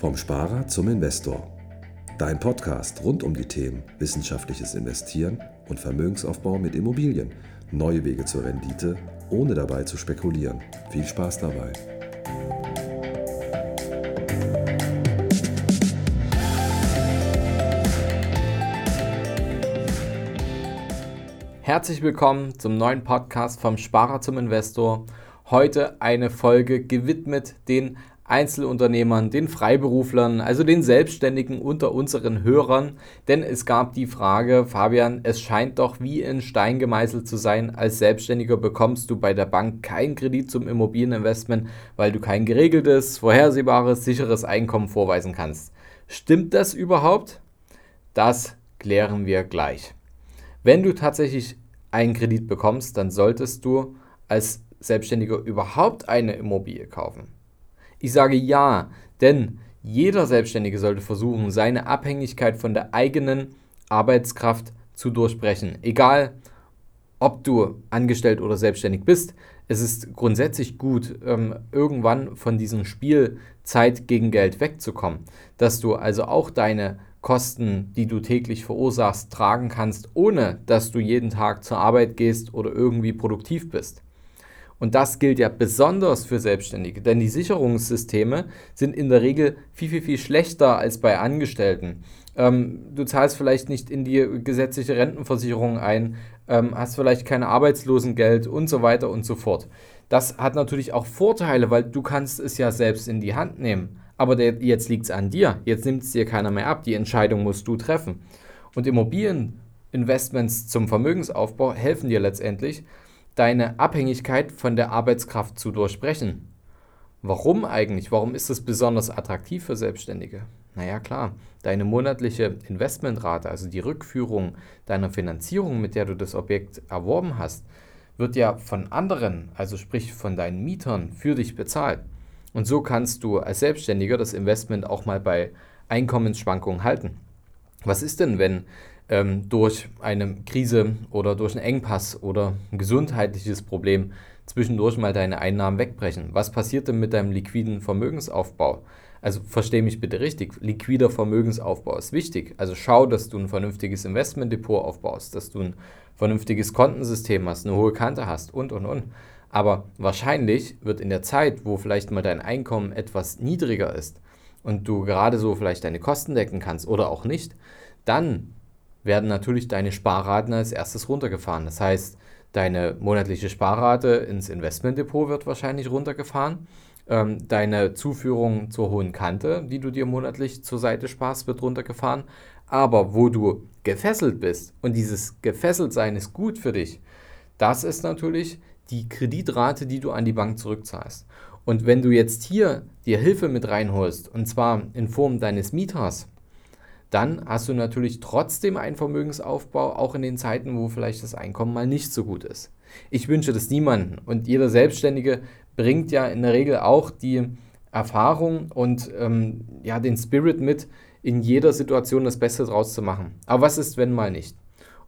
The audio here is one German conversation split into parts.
Vom Sparer zum Investor. Dein Podcast rund um die Themen wissenschaftliches Investieren und Vermögensaufbau mit Immobilien. Neue Wege zur Rendite, ohne dabei zu spekulieren. Viel Spaß dabei. Herzlich willkommen zum neuen Podcast vom Sparer zum Investor. Heute eine Folge gewidmet den Einzelunternehmern, den Freiberuflern, also den Selbstständigen unter unseren Hörern. Denn es gab die Frage, Fabian, es scheint doch wie in Stein gemeißelt zu sein, als Selbstständiger bekommst du bei der Bank keinen Kredit zum Immobilieninvestment, weil du kein geregeltes, vorhersehbares, sicheres Einkommen vorweisen kannst. Stimmt das überhaupt? Das klären wir gleich. Wenn du tatsächlich einen Kredit bekommst, dann solltest du als Selbstständiger überhaupt eine Immobilie kaufen. Ich sage ja, denn jeder Selbstständige sollte versuchen, seine Abhängigkeit von der eigenen Arbeitskraft zu durchbrechen. Egal, ob du angestellt oder selbstständig bist, es ist grundsätzlich gut, ähm, irgendwann von diesem Spiel Zeit gegen Geld wegzukommen. Dass du also auch deine Kosten, die du täglich verursachst, tragen kannst, ohne dass du jeden Tag zur Arbeit gehst oder irgendwie produktiv bist. Und das gilt ja besonders für Selbstständige, denn die Sicherungssysteme sind in der Regel viel, viel, viel schlechter als bei Angestellten. Ähm, du zahlst vielleicht nicht in die gesetzliche Rentenversicherung ein, ähm, hast vielleicht kein Arbeitslosengeld und so weiter und so fort. Das hat natürlich auch Vorteile, weil du kannst es ja selbst in die Hand nehmen. Aber der, jetzt liegt es an dir, jetzt nimmt es dir keiner mehr ab, die Entscheidung musst du treffen. Und Immobilieninvestments zum Vermögensaufbau helfen dir letztendlich, deine Abhängigkeit von der Arbeitskraft zu durchbrechen. Warum eigentlich? Warum ist es besonders attraktiv für Selbstständige? Naja klar, deine monatliche Investmentrate, also die Rückführung deiner Finanzierung, mit der du das Objekt erworben hast, wird ja von anderen, also sprich von deinen Mietern, für dich bezahlt. Und so kannst du als Selbstständiger das Investment auch mal bei Einkommensschwankungen halten. Was ist denn, wenn ähm, durch eine Krise oder durch einen Engpass oder ein gesundheitliches Problem zwischendurch mal deine Einnahmen wegbrechen? Was passiert denn mit deinem liquiden Vermögensaufbau? Also verstehe mich bitte richtig, liquider Vermögensaufbau ist wichtig. Also schau, dass du ein vernünftiges Investmentdepot aufbaust, dass du ein vernünftiges Kontensystem hast, eine hohe Kante hast und, und, und. Aber wahrscheinlich wird in der Zeit, wo vielleicht mal dein Einkommen etwas niedriger ist und du gerade so vielleicht deine Kosten decken kannst oder auch nicht, dann werden natürlich deine Sparraten als erstes runtergefahren. Das heißt, deine monatliche Sparrate ins Investmentdepot wird wahrscheinlich runtergefahren. Ähm, deine Zuführung zur hohen Kante, die du dir monatlich zur Seite sparst, wird runtergefahren. Aber wo du gefesselt bist und dieses Gefesseltsein ist gut für dich, das ist natürlich die Kreditrate, die du an die Bank zurückzahlst. Und wenn du jetzt hier dir Hilfe mit reinholst, und zwar in Form deines Mieters, dann hast du natürlich trotzdem einen Vermögensaufbau, auch in den Zeiten, wo vielleicht das Einkommen mal nicht so gut ist. Ich wünsche das niemandem und jeder Selbstständige bringt ja in der Regel auch die Erfahrung und ähm, ja, den Spirit mit, in jeder Situation das Beste draus zu machen. Aber was ist, wenn mal nicht?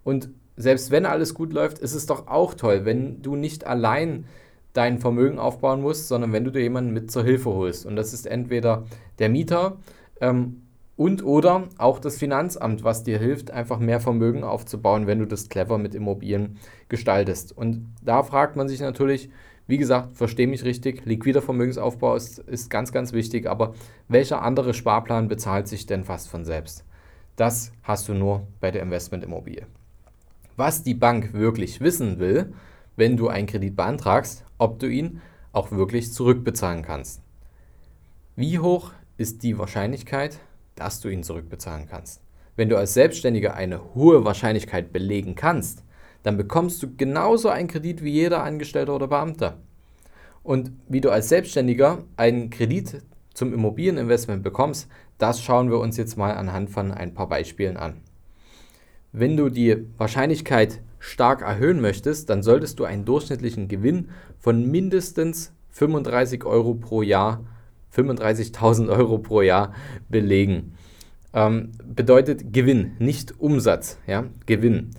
Und selbst wenn alles gut läuft, ist es doch auch toll, wenn du nicht allein dein Vermögen aufbauen musst, sondern wenn du dir jemanden mit zur Hilfe holst. Und das ist entweder der Mieter ähm, und oder auch das Finanzamt, was dir hilft, einfach mehr Vermögen aufzubauen, wenn du das clever mit Immobilien gestaltest. Und da fragt man sich natürlich, wie gesagt, verstehe mich richtig, liquider Vermögensaufbau ist, ist ganz, ganz wichtig, aber welcher andere Sparplan bezahlt sich denn fast von selbst? Das hast du nur bei der Investmentimmobilie. Was die Bank wirklich wissen will, wenn du einen Kredit beantragst, ob du ihn auch wirklich zurückbezahlen kannst. Wie hoch ist die Wahrscheinlichkeit, dass du ihn zurückbezahlen kannst. Wenn du als Selbstständiger eine hohe Wahrscheinlichkeit belegen kannst, dann bekommst du genauso einen Kredit wie jeder Angestellte oder Beamter. Und wie du als Selbstständiger einen Kredit zum Immobilieninvestment bekommst, das schauen wir uns jetzt mal anhand von ein paar Beispielen an. Wenn du die Wahrscheinlichkeit stark erhöhen möchtest, dann solltest du einen durchschnittlichen Gewinn von mindestens 35 Euro pro Jahr 35.000 Euro pro Jahr belegen. Ähm, bedeutet Gewinn, nicht Umsatz, ja, Gewinn.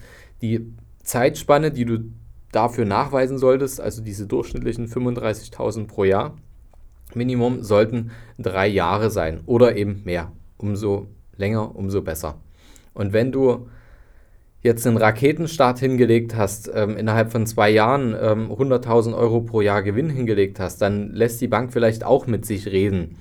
Die Zeitspanne, die du dafür nachweisen solltest, also diese durchschnittlichen 35.000 pro Jahr, Minimum sollten drei Jahre sein oder eben mehr. Umso länger, umso besser. Und wenn du jetzt einen Raketenstart hingelegt hast, ähm, innerhalb von zwei Jahren ähm, 100.000 Euro pro Jahr Gewinn hingelegt hast, dann lässt die Bank vielleicht auch mit sich reden.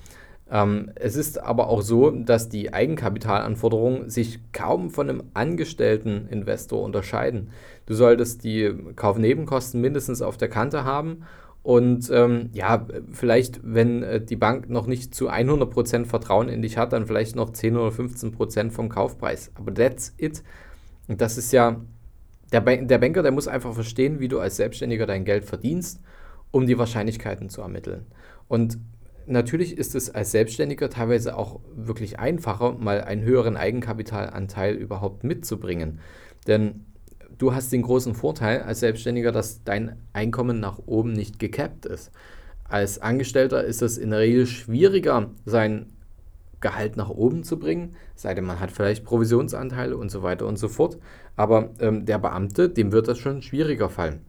Ähm, es ist aber auch so, dass die Eigenkapitalanforderungen sich kaum von einem angestellten Investor unterscheiden. Du solltest die Kaufnebenkosten mindestens auf der Kante haben und ähm, ja, vielleicht, wenn äh, die Bank noch nicht zu 100% Vertrauen in dich hat, dann vielleicht noch 10 oder 15% vom Kaufpreis. Aber that's it. Und das ist ja, der, Ban der Banker, der muss einfach verstehen, wie du als Selbstständiger dein Geld verdienst, um die Wahrscheinlichkeiten zu ermitteln. Und natürlich ist es als Selbstständiger teilweise auch wirklich einfacher, mal einen höheren Eigenkapitalanteil überhaupt mitzubringen. Denn du hast den großen Vorteil als Selbstständiger, dass dein Einkommen nach oben nicht gekappt ist. Als Angestellter ist es in der Regel schwieriger, sein Gehalt nach oben zu bringen, sei denn man hat vielleicht Provisionsanteile und so weiter und so fort. Aber ähm, der Beamte, dem wird das schon schwieriger fallen.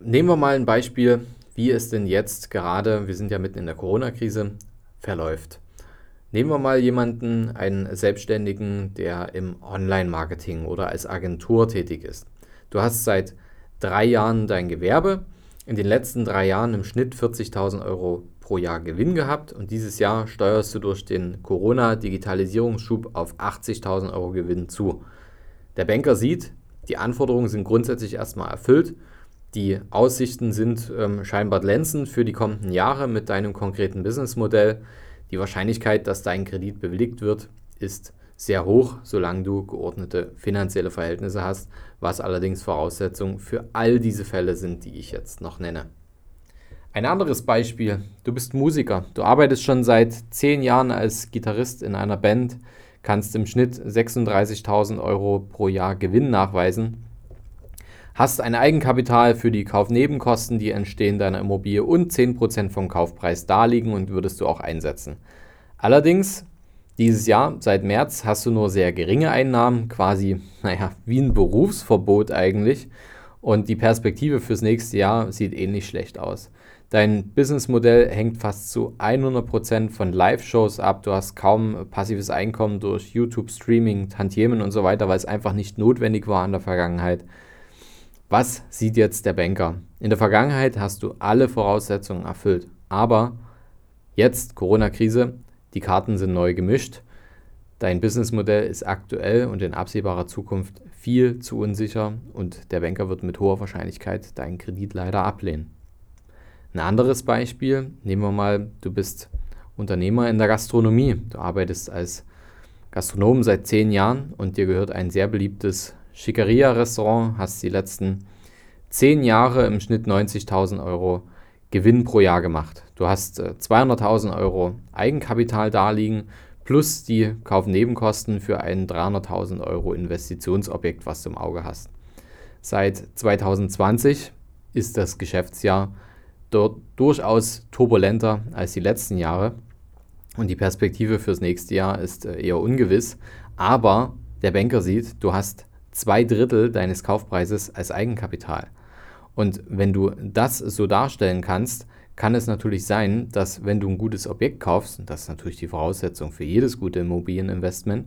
Nehmen wir mal ein Beispiel, wie es denn jetzt gerade, wir sind ja mitten in der Corona-Krise, verläuft. Nehmen wir mal jemanden, einen Selbstständigen, der im Online-Marketing oder als Agentur tätig ist. Du hast seit drei Jahren dein Gewerbe, in den letzten drei Jahren im Schnitt 40.000 Euro pro Jahr Gewinn gehabt und dieses Jahr steuerst du durch den Corona-Digitalisierungsschub auf 80.000 Euro Gewinn zu. Der Banker sieht, die Anforderungen sind grundsätzlich erstmal erfüllt, die Aussichten sind ähm, scheinbar glänzend für die kommenden Jahre mit deinem konkreten Businessmodell. Die Wahrscheinlichkeit, dass dein Kredit bewilligt wird, ist sehr hoch, solange du geordnete finanzielle Verhältnisse hast, was allerdings Voraussetzungen für all diese Fälle sind, die ich jetzt noch nenne. Ein anderes Beispiel, du bist Musiker, du arbeitest schon seit zehn Jahren als Gitarrist in einer Band, kannst im Schnitt 36.000 Euro pro Jahr Gewinn nachweisen hast ein Eigenkapital für die Kaufnebenkosten, die entstehen deiner Immobilie und 10% vom Kaufpreis darliegen und würdest du auch einsetzen. Allerdings, dieses Jahr, seit März, hast du nur sehr geringe Einnahmen, quasi, naja, wie ein Berufsverbot eigentlich. Und die Perspektive fürs nächste Jahr sieht ähnlich schlecht aus. Dein Businessmodell hängt fast zu 100% von Live-Shows ab. Du hast kaum passives Einkommen durch YouTube, Streaming, Tantiemen und so weiter, weil es einfach nicht notwendig war in der Vergangenheit. Was sieht jetzt der Banker? In der Vergangenheit hast du alle Voraussetzungen erfüllt, aber jetzt Corona-Krise, die Karten sind neu gemischt. Dein Businessmodell ist aktuell und in absehbarer Zukunft viel zu unsicher und der Banker wird mit hoher Wahrscheinlichkeit deinen Kredit leider ablehnen. Ein anderes Beispiel, nehmen wir mal, du bist Unternehmer in der Gastronomie. Du arbeitest als Gastronom seit zehn Jahren und dir gehört ein sehr beliebtes Schickeria-Restaurant, hast die letzten zehn Jahre im Schnitt 90.000 Euro Gewinn pro Jahr gemacht. Du hast 200.000 äh, Euro Eigenkapital darliegen plus die Kaufnebenkosten für ein 300.000 Euro Investitionsobjekt, was du im Auge hast. Seit 2020 ist das Geschäftsjahr durchaus turbulenter als die letzten Jahre und die Perspektive fürs nächste Jahr ist äh, eher ungewiss. Aber der Banker sieht, du hast zwei Drittel deines Kaufpreises als Eigenkapital. Und wenn du das so darstellen kannst, kann es natürlich sein, dass wenn du ein gutes Objekt kaufst, und das ist natürlich die Voraussetzung für jedes gute Immobilieninvestment,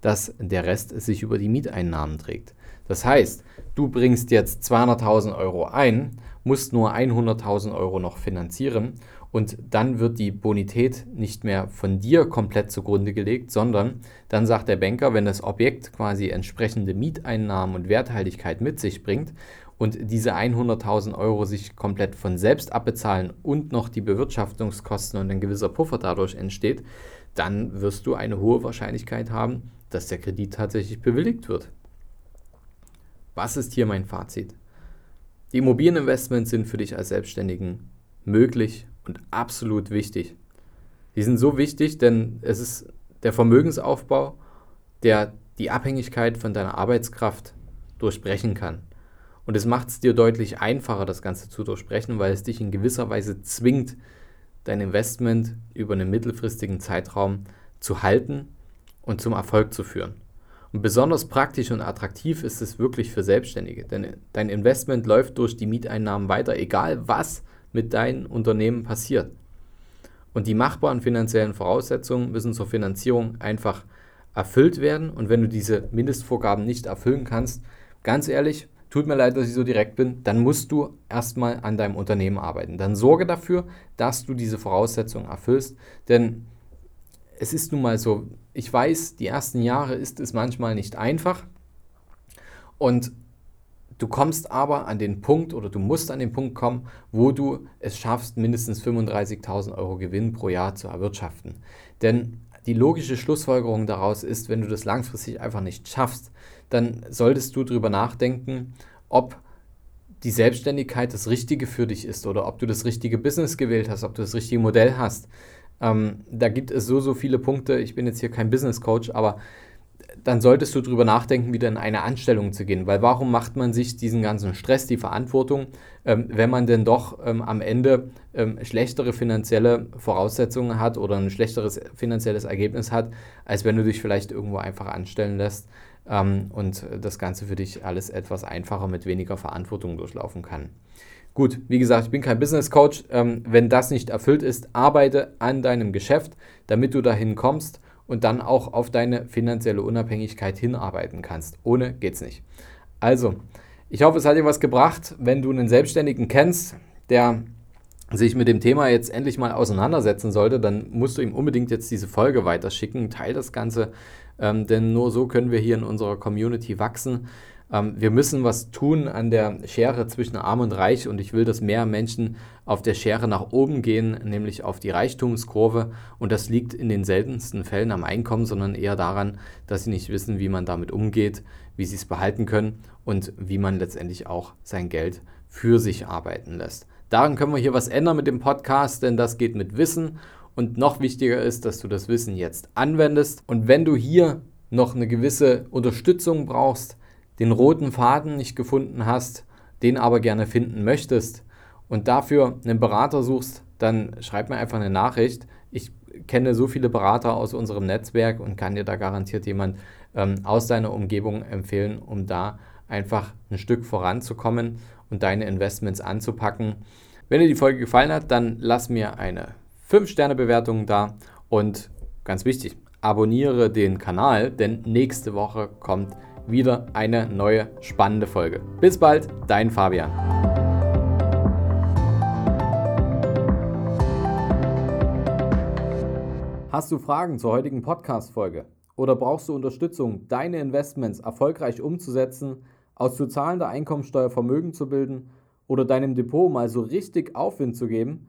dass der Rest sich über die Mieteinnahmen trägt. Das heißt, du bringst jetzt 200.000 Euro ein, musst nur 100.000 Euro noch finanzieren und dann wird die Bonität nicht mehr von dir komplett zugrunde gelegt, sondern dann sagt der Banker, wenn das Objekt quasi entsprechende Mieteinnahmen und Werthaltigkeit mit sich bringt und diese 100.000 Euro sich komplett von selbst abbezahlen und noch die Bewirtschaftungskosten und ein gewisser Puffer dadurch entsteht, dann wirst du eine hohe Wahrscheinlichkeit haben, dass der Kredit tatsächlich bewilligt wird. Was ist hier mein Fazit? Die Immobilieninvestments sind für dich als Selbstständigen möglich und absolut wichtig. Die sind so wichtig, denn es ist der Vermögensaufbau, der die Abhängigkeit von deiner Arbeitskraft durchbrechen kann. Und es macht es dir deutlich einfacher, das Ganze zu durchbrechen, weil es dich in gewisser Weise zwingt, dein Investment über einen mittelfristigen Zeitraum zu halten und zum Erfolg zu führen. Und besonders praktisch und attraktiv ist es wirklich für Selbstständige, denn dein Investment läuft durch die Mieteinnahmen weiter, egal was mit deinem Unternehmen passiert. Und die machbaren finanziellen Voraussetzungen müssen zur Finanzierung einfach erfüllt werden. Und wenn du diese Mindestvorgaben nicht erfüllen kannst, ganz ehrlich, tut mir leid, dass ich so direkt bin, dann musst du erstmal an deinem Unternehmen arbeiten. Dann sorge dafür, dass du diese Voraussetzungen erfüllst. Denn es ist nun mal so, ich weiß, die ersten Jahre ist es manchmal nicht einfach. Und Du kommst aber an den Punkt oder du musst an den Punkt kommen, wo du es schaffst, mindestens 35.000 Euro Gewinn pro Jahr zu erwirtschaften. Denn die logische Schlussfolgerung daraus ist, wenn du das langfristig einfach nicht schaffst, dann solltest du darüber nachdenken, ob die Selbstständigkeit das Richtige für dich ist oder ob du das richtige Business gewählt hast, ob du das richtige Modell hast. Ähm, da gibt es so, so viele Punkte. Ich bin jetzt hier kein Business Coach, aber dann solltest du darüber nachdenken, wieder in eine Anstellung zu gehen. Weil warum macht man sich diesen ganzen Stress, die Verantwortung, ähm, wenn man denn doch ähm, am Ende ähm, schlechtere finanzielle Voraussetzungen hat oder ein schlechteres finanzielles Ergebnis hat, als wenn du dich vielleicht irgendwo einfach anstellen lässt ähm, und das Ganze für dich alles etwas einfacher mit weniger Verantwortung durchlaufen kann. Gut, wie gesagt, ich bin kein Business Coach. Ähm, wenn das nicht erfüllt ist, arbeite an deinem Geschäft, damit du dahin kommst und dann auch auf deine finanzielle Unabhängigkeit hinarbeiten kannst. Ohne geht's nicht. Also, ich hoffe, es hat dir was gebracht. Wenn du einen Selbstständigen kennst, der sich mit dem Thema jetzt endlich mal auseinandersetzen sollte, dann musst du ihm unbedingt jetzt diese Folge weiterschicken. Teil das Ganze, ähm, denn nur so können wir hier in unserer Community wachsen. Ähm, wir müssen was tun an der Schere zwischen Arm und Reich und ich will, dass mehr Menschen auf der Schere nach oben gehen, nämlich auf die Reichtumskurve. Und das liegt in den seltensten Fällen am Einkommen, sondern eher daran, dass sie nicht wissen, wie man damit umgeht, wie sie es behalten können und wie man letztendlich auch sein Geld für sich arbeiten lässt. Daran können wir hier was ändern mit dem Podcast, denn das geht mit Wissen. Und noch wichtiger ist, dass du das Wissen jetzt anwendest. Und wenn du hier noch eine gewisse Unterstützung brauchst, den roten Faden nicht gefunden hast, den aber gerne finden möchtest und dafür einen Berater suchst, dann schreib mir einfach eine Nachricht. Ich kenne so viele Berater aus unserem Netzwerk und kann dir da garantiert jemand ähm, aus deiner Umgebung empfehlen, um da einfach ein Stück voranzukommen und deine Investments anzupacken. Wenn dir die Folge gefallen hat, dann lass mir eine 5-Sterne-Bewertung da und ganz wichtig, abonniere den Kanal, denn nächste Woche kommt wieder eine neue spannende Folge. Bis bald, dein Fabian. Hast du Fragen zur heutigen Podcast-Folge? Oder brauchst du Unterstützung, deine Investments erfolgreich umzusetzen, aus zu zahlender Einkommensteuer Vermögen zu bilden oder deinem Depot mal so richtig Aufwind zu geben?